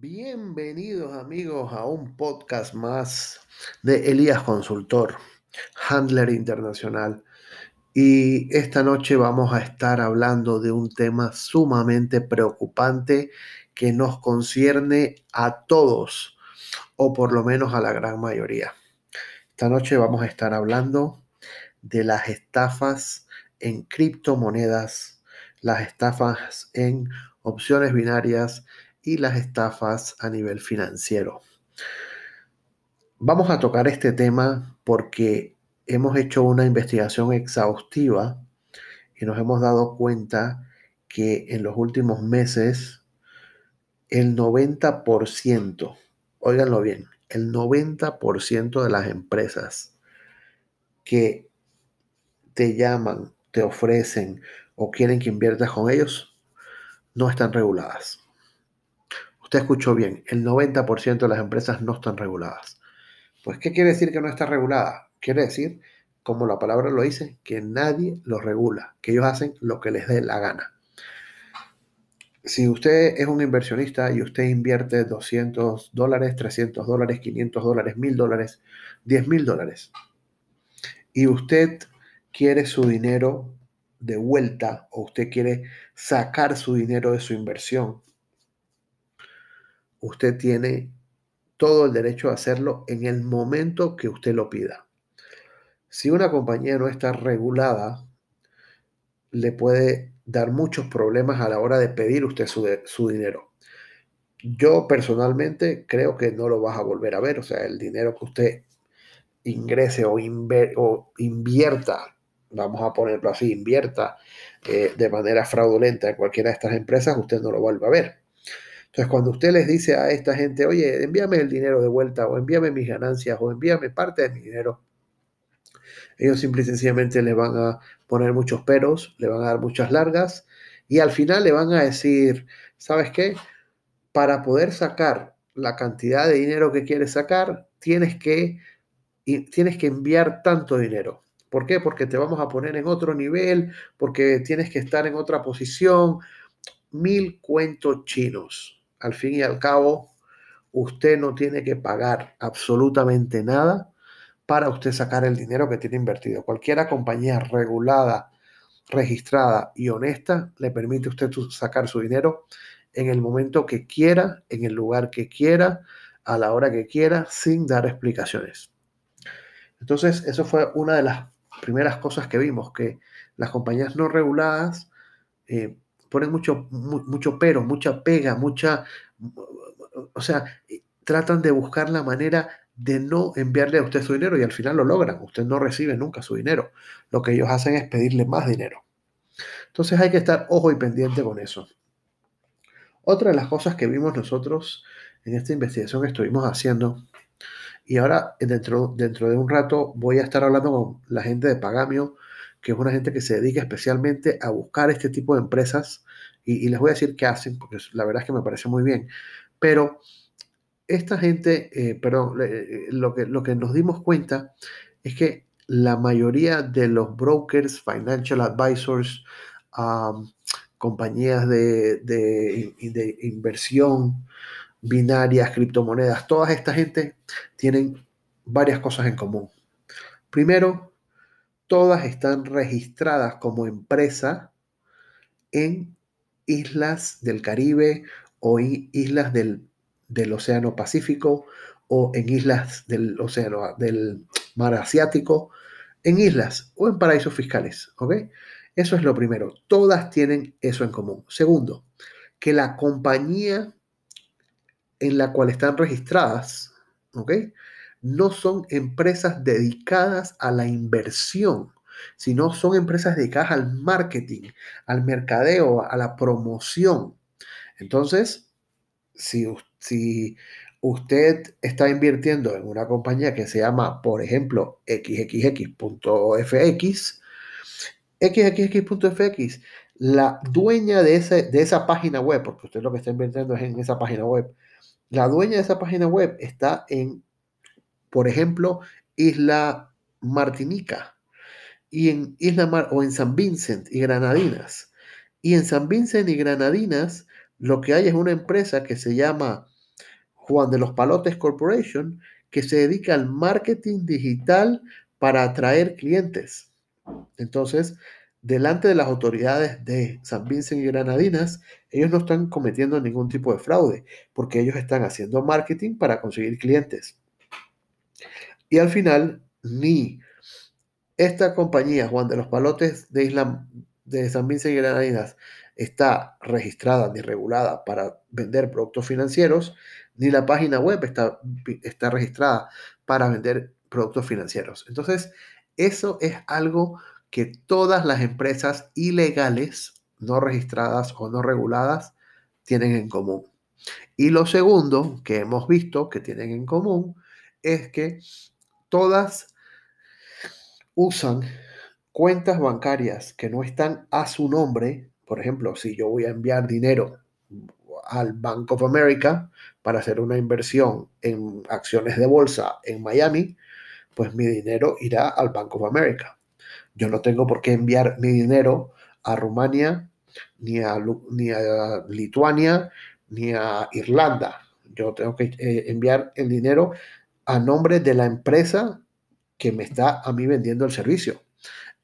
Bienvenidos amigos a un podcast más de Elías Consultor, Handler Internacional. Y esta noche vamos a estar hablando de un tema sumamente preocupante que nos concierne a todos, o por lo menos a la gran mayoría. Esta noche vamos a estar hablando de las estafas en criptomonedas, las estafas en opciones binarias y las estafas a nivel financiero. Vamos a tocar este tema porque hemos hecho una investigación exhaustiva y nos hemos dado cuenta que en los últimos meses el 90%, óiganlo bien, el 90% de las empresas que te llaman, te ofrecen o quieren que inviertas con ellos, no están reguladas. Usted escuchó bien, el 90% de las empresas no están reguladas. Pues, ¿qué quiere decir que no está regulada? Quiere decir, como la palabra lo dice, que nadie los regula, que ellos hacen lo que les dé la gana. Si usted es un inversionista y usted invierte 200 dólares, 300 dólares, 500 dólares, 1000 dólares, 10 mil dólares, y usted quiere su dinero de vuelta o usted quiere sacar su dinero de su inversión, usted tiene todo el derecho a hacerlo en el momento que usted lo pida. Si una compañía no está regulada, le puede dar muchos problemas a la hora de pedir usted su, dinero. Yo personalmente creo que no lo vas a volver a ver, o sea, el dinero que usted ingrese o, o invierta, vamos a ponerlo así, invierta eh, de manera fraudulenta en cualquiera de estas empresas, usted no lo vuelve a ver. Entonces, cuando usted les dice a esta gente, oye, envíame el dinero de vuelta, o envíame mis ganancias, o envíame parte de mi dinero, ellos simple y sencillamente le van a poner muchos peros, le van a dar muchas largas, y al final le van a decir, ¿sabes qué? Para poder sacar la cantidad de dinero que quieres sacar, tienes que, tienes que enviar tanto dinero. ¿Por qué? Porque te vamos a poner en otro nivel, porque tienes que estar en otra posición. Mil cuentos chinos al fin y al cabo, usted no tiene que pagar absolutamente nada para usted sacar el dinero que tiene invertido. Cualquiera compañía regulada, registrada y honesta le permite a usted sacar su dinero en el momento que quiera, en el lugar que quiera, a la hora que quiera, sin dar explicaciones. Entonces, eso fue una de las primeras cosas que vimos, que las compañías no reguladas eh, ponen mucho, mucho pero, mucha pega, mucha, o sea, tratan de buscar la manera de no enviarle a usted su dinero y al final lo logran. Usted no recibe nunca su dinero. Lo que ellos hacen es pedirle más dinero. Entonces hay que estar ojo y pendiente con eso. Otra de las cosas que vimos nosotros en esta investigación que estuvimos haciendo, y ahora dentro, dentro de un rato voy a estar hablando con la gente de Pagamio, que es una gente que se dedica especialmente a buscar este tipo de empresas y, les voy a decir qué hacen, porque la verdad es que me parece muy bien. Pero esta gente, eh, perdón, eh, lo, que, lo que nos dimos cuenta es que la mayoría de los brokers, financial advisors, compañías de, de, de, inversión, binarias, criptomonedas, toda esta gente tienen varias cosas en común. Primero, todas están registradas como empresa en islas del Caribe o islas del, Océano Pacífico o en islas del Océano del Mar Asiático, en islas o en paraísos fiscales, ¿ok? Eso es lo primero. Todas tienen eso en común. Segundo, que la compañía en la cual están registradas, ¿ok? No son empresas dedicadas a la inversión, sino son empresas dedicadas al marketing, al mercadeo, a la promoción. Entonces, si, usted está invirtiendo en una compañía que se llama, por ejemplo, xxx.fx, xxx.fx, la dueña de, de esa página web, porque usted lo que está invirtiendo es en esa página web, la dueña de esa página web está en por ejemplo, Isla Martinica y en Isla Mar o en San Vincent y Granadinas. Y en San Vincent y Granadinas lo que hay es una empresa que se llama Juan de los Palotes Corporation, que se dedica al marketing digital para atraer clientes. Entonces, delante de las autoridades de San Vincent y Granadinas, ellos no están cometiendo ningún tipo de fraude, porque ellos están haciendo marketing para conseguir clientes. Y al final, ni esta compañía, Juan de los Palotes de Isla de San Vincent y Granadinas, está registrada ni regulada para vender productos financieros, ni la página web está, está registrada para vender productos financieros. Entonces, eso es algo que todas las empresas ilegales, no registradas o no reguladas, tienen en común. Y lo segundo que hemos visto que tienen en común es que todas usan cuentas bancarias que no están a su nombre. Por ejemplo, si yo voy a enviar dinero al Bank of America para hacer una inversión en acciones de bolsa en Miami, pues mi dinero irá al Bank of America. Yo no tengo por qué enviar mi dinero a Rumania, ni a, ni a Lituania, ni a Irlanda. Yo tengo que eh, enviar el dinero a nombre de la empresa que me está a mí vendiendo el servicio.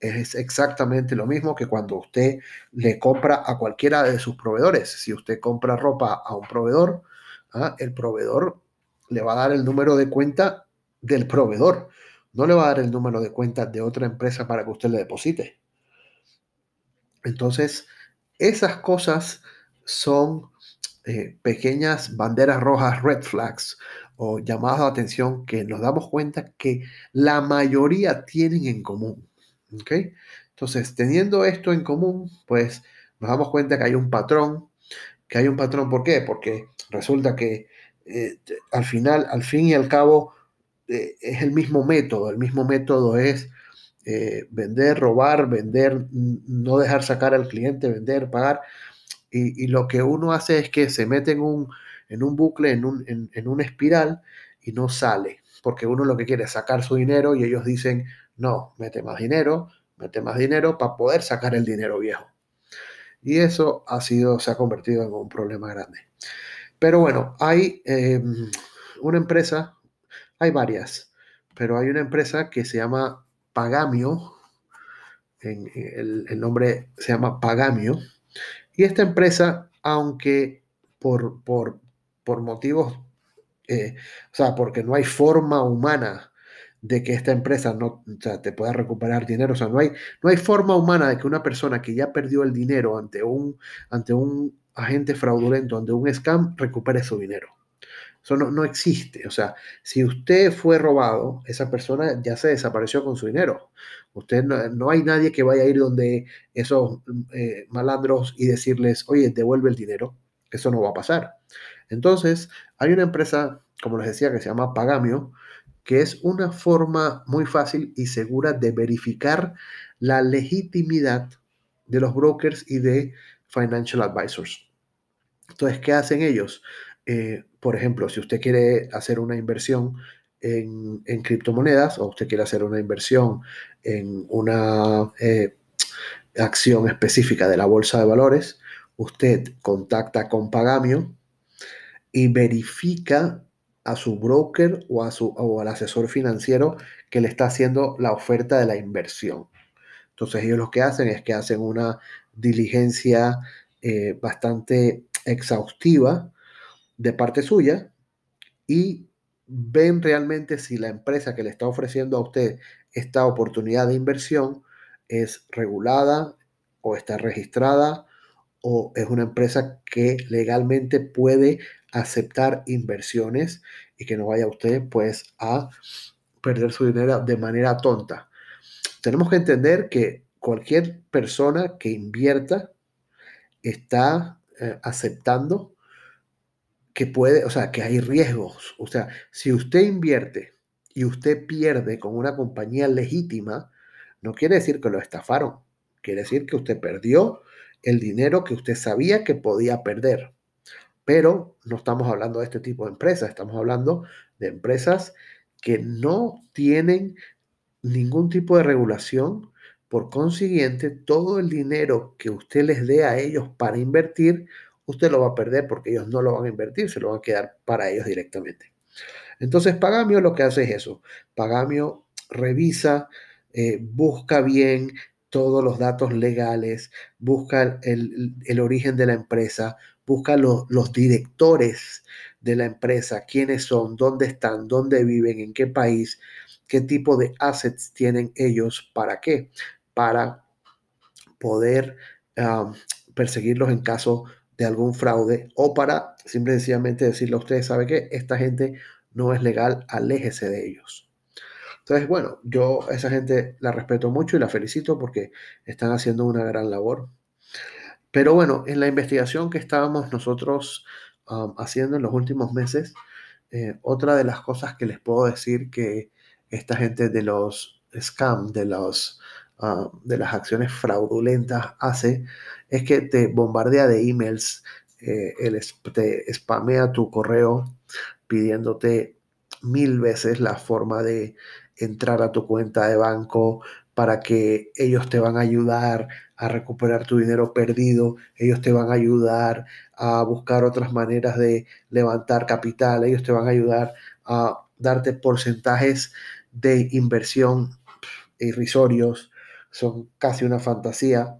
Es exactamente lo mismo que cuando usted le compra a cualquiera de sus proveedores. Si usted compra ropa a un proveedor, ¿ah? el proveedor le va a dar el número de cuenta del proveedor. No le va a dar el número de cuenta de otra empresa para que usted le deposite. Entonces, esas cosas son eh, pequeñas banderas rojas, red flags, o llamadas de atención que nos damos cuenta que la mayoría tienen en común. Entonces, teniendo esto en común, pues nos damos cuenta que hay un patrón, que hay un patrón, ¿por qué? Porque resulta que eh, al final, al fin y al cabo, eh, es el mismo método, el mismo método es eh, vender, robar, vender, no dejar sacar al cliente, vender, pagar. Y, lo que uno hace es que se mete en un, en un bucle, en, un, en una espiral y no sale, porque uno lo que quiere es sacar su dinero y ellos dicen, no, mete más dinero, mete más dinero para poder sacar el dinero viejo. Y eso ha sido, se ha convertido en un problema grande. Pero bueno, hay em, una empresa, hay varias, pero hay una empresa que se llama Pagamio, el, el, nombre se llama Pagamio, y esta empresa, aunque por, por, por motivos, eh, o sea, porque no hay forma humana de que esta empresa no te pueda recuperar dinero. O sea, no hay, no hay forma humana de que una persona que ya perdió el dinero ante un, ante un agente fraudulento, ante un scam, recupere su dinero. Eso no, no, existe. O sea, si usted fue robado, esa persona ya se desapareció con su dinero. Usted no, hay nadie que vaya a ir donde esos eh, malandros y decirles, oye, devuelve el dinero. Eso no va a pasar. Entonces, hay una empresa, como les decía, que se llama Pagamio, que es una forma muy fácil y segura de verificar la legitimidad de los brokers y de financial advisors. Entonces, ¿qué hacen ellos? Eh, por ejemplo, si usted quiere hacer una inversión en, criptomonedas o usted quiere hacer una inversión en una eh, acción específica de la bolsa de valores, usted contacta con Pagamio y verifica a su broker o, a su, o al asesor financiero que le está haciendo la oferta de la inversión. Entonces ellos lo que hacen es que hacen una diligencia eh, bastante exhaustiva de parte suya y ven realmente si la empresa que le está ofreciendo a usted esta oportunidad de inversión es regulada o está registrada o es una empresa que legalmente puede aceptar inversiones y que no vaya usted pues a perder su dinero de manera tonta. Tenemos que entender que cualquier persona que invierta está eh, aceptando que puede, o sea, que hay riesgos. O sea, si usted invierte y usted pierde con una compañía legítima, no quiere decir que lo estafaron. Quiere decir que usted perdió el dinero que usted sabía que podía perder. Pero no estamos hablando de este tipo de empresas, estamos hablando de empresas que no tienen ningún tipo de regulación. Por consiguiente, todo el dinero que usted les dé a ellos para invertir, usted lo va a perder porque ellos no lo van a invertir, se lo van a quedar para ellos directamente. Entonces, Pagamio lo que hace es eso. Pagamio revisa, eh, busca bien todos los datos legales, busca el, origen de la empresa, busca los directores de la empresa, quiénes son, dónde están, dónde viven, en qué país, qué tipo de assets tienen ellos, para qué, para poder perseguirlos en caso de algún fraude o para simplemente sencillamente decirle a ustedes, ¿sabe qué? Esta gente no es legal, aléjese de ellos. Entonces, bueno, yo a esa gente la respeto mucho y la felicito porque están haciendo una gran labor. Pero bueno, en la investigación que estábamos nosotros um, haciendo en los últimos meses, eh, otra de las cosas que les puedo decir que esta gente de los scam, de, los, uh, de las acciones fraudulentas hace, es que te bombardea de emails, eh, te spamea tu correo pidiéndote mil veces la forma de entrar a tu cuenta de banco para que ellos te van a ayudar a recuperar tu dinero perdido, ellos te van a ayudar a buscar otras maneras de levantar capital, ellos te van a ayudar a darte porcentajes de inversión irrisorios, son casi una fantasía.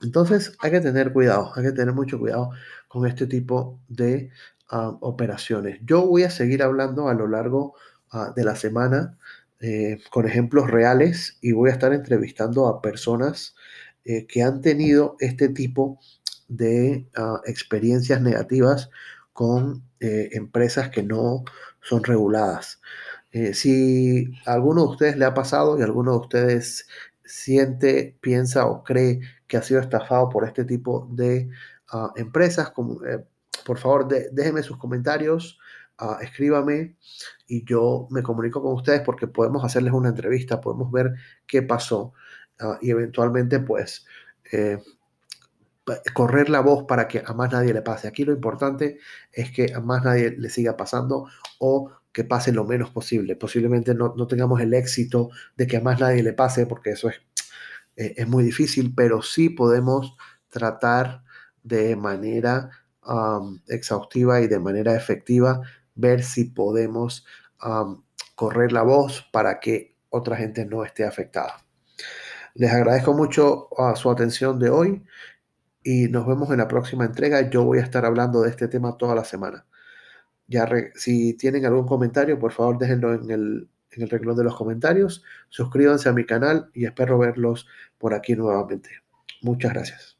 Entonces hay que tener cuidado, hay que tener mucho cuidado con este tipo de operaciones. Yo voy a seguir hablando a lo largo ah, de la semana eh, con ejemplos reales y voy a estar entrevistando a personas eh, que han tenido este tipo de ah, experiencias negativas con eh, empresas que no son reguladas. si a alguno de ustedes le ha pasado y alguno de ustedes siente, piensa o cree que ha sido estafado por este tipo de ah, empresas, por favor, déjenme sus comentarios, escríbame y yo me comunico con ustedes porque podemos hacerles una entrevista, podemos ver qué pasó uh, y eventualmente, pues, eh, correr la voz para que a más nadie le pase. Aquí lo importante es que a más nadie le siga pasando o que pase lo menos posible. Posiblemente no, no tengamos el éxito de que a más nadie le pase, porque eso es, eh, es muy difícil, pero sí podemos tratar de manera exhaustiva y de manera efectiva, ver si podemos correr la voz para que otra gente no esté afectada. Les agradezco mucho a su atención de hoy y nos vemos en la próxima entrega. Yo voy a estar hablando de este tema toda la semana. Ya si tienen algún comentario, por favor déjenlo en el, en el renglón de los comentarios. Suscríbanse a mi canal y espero verlos por aquí nuevamente. Muchas gracias.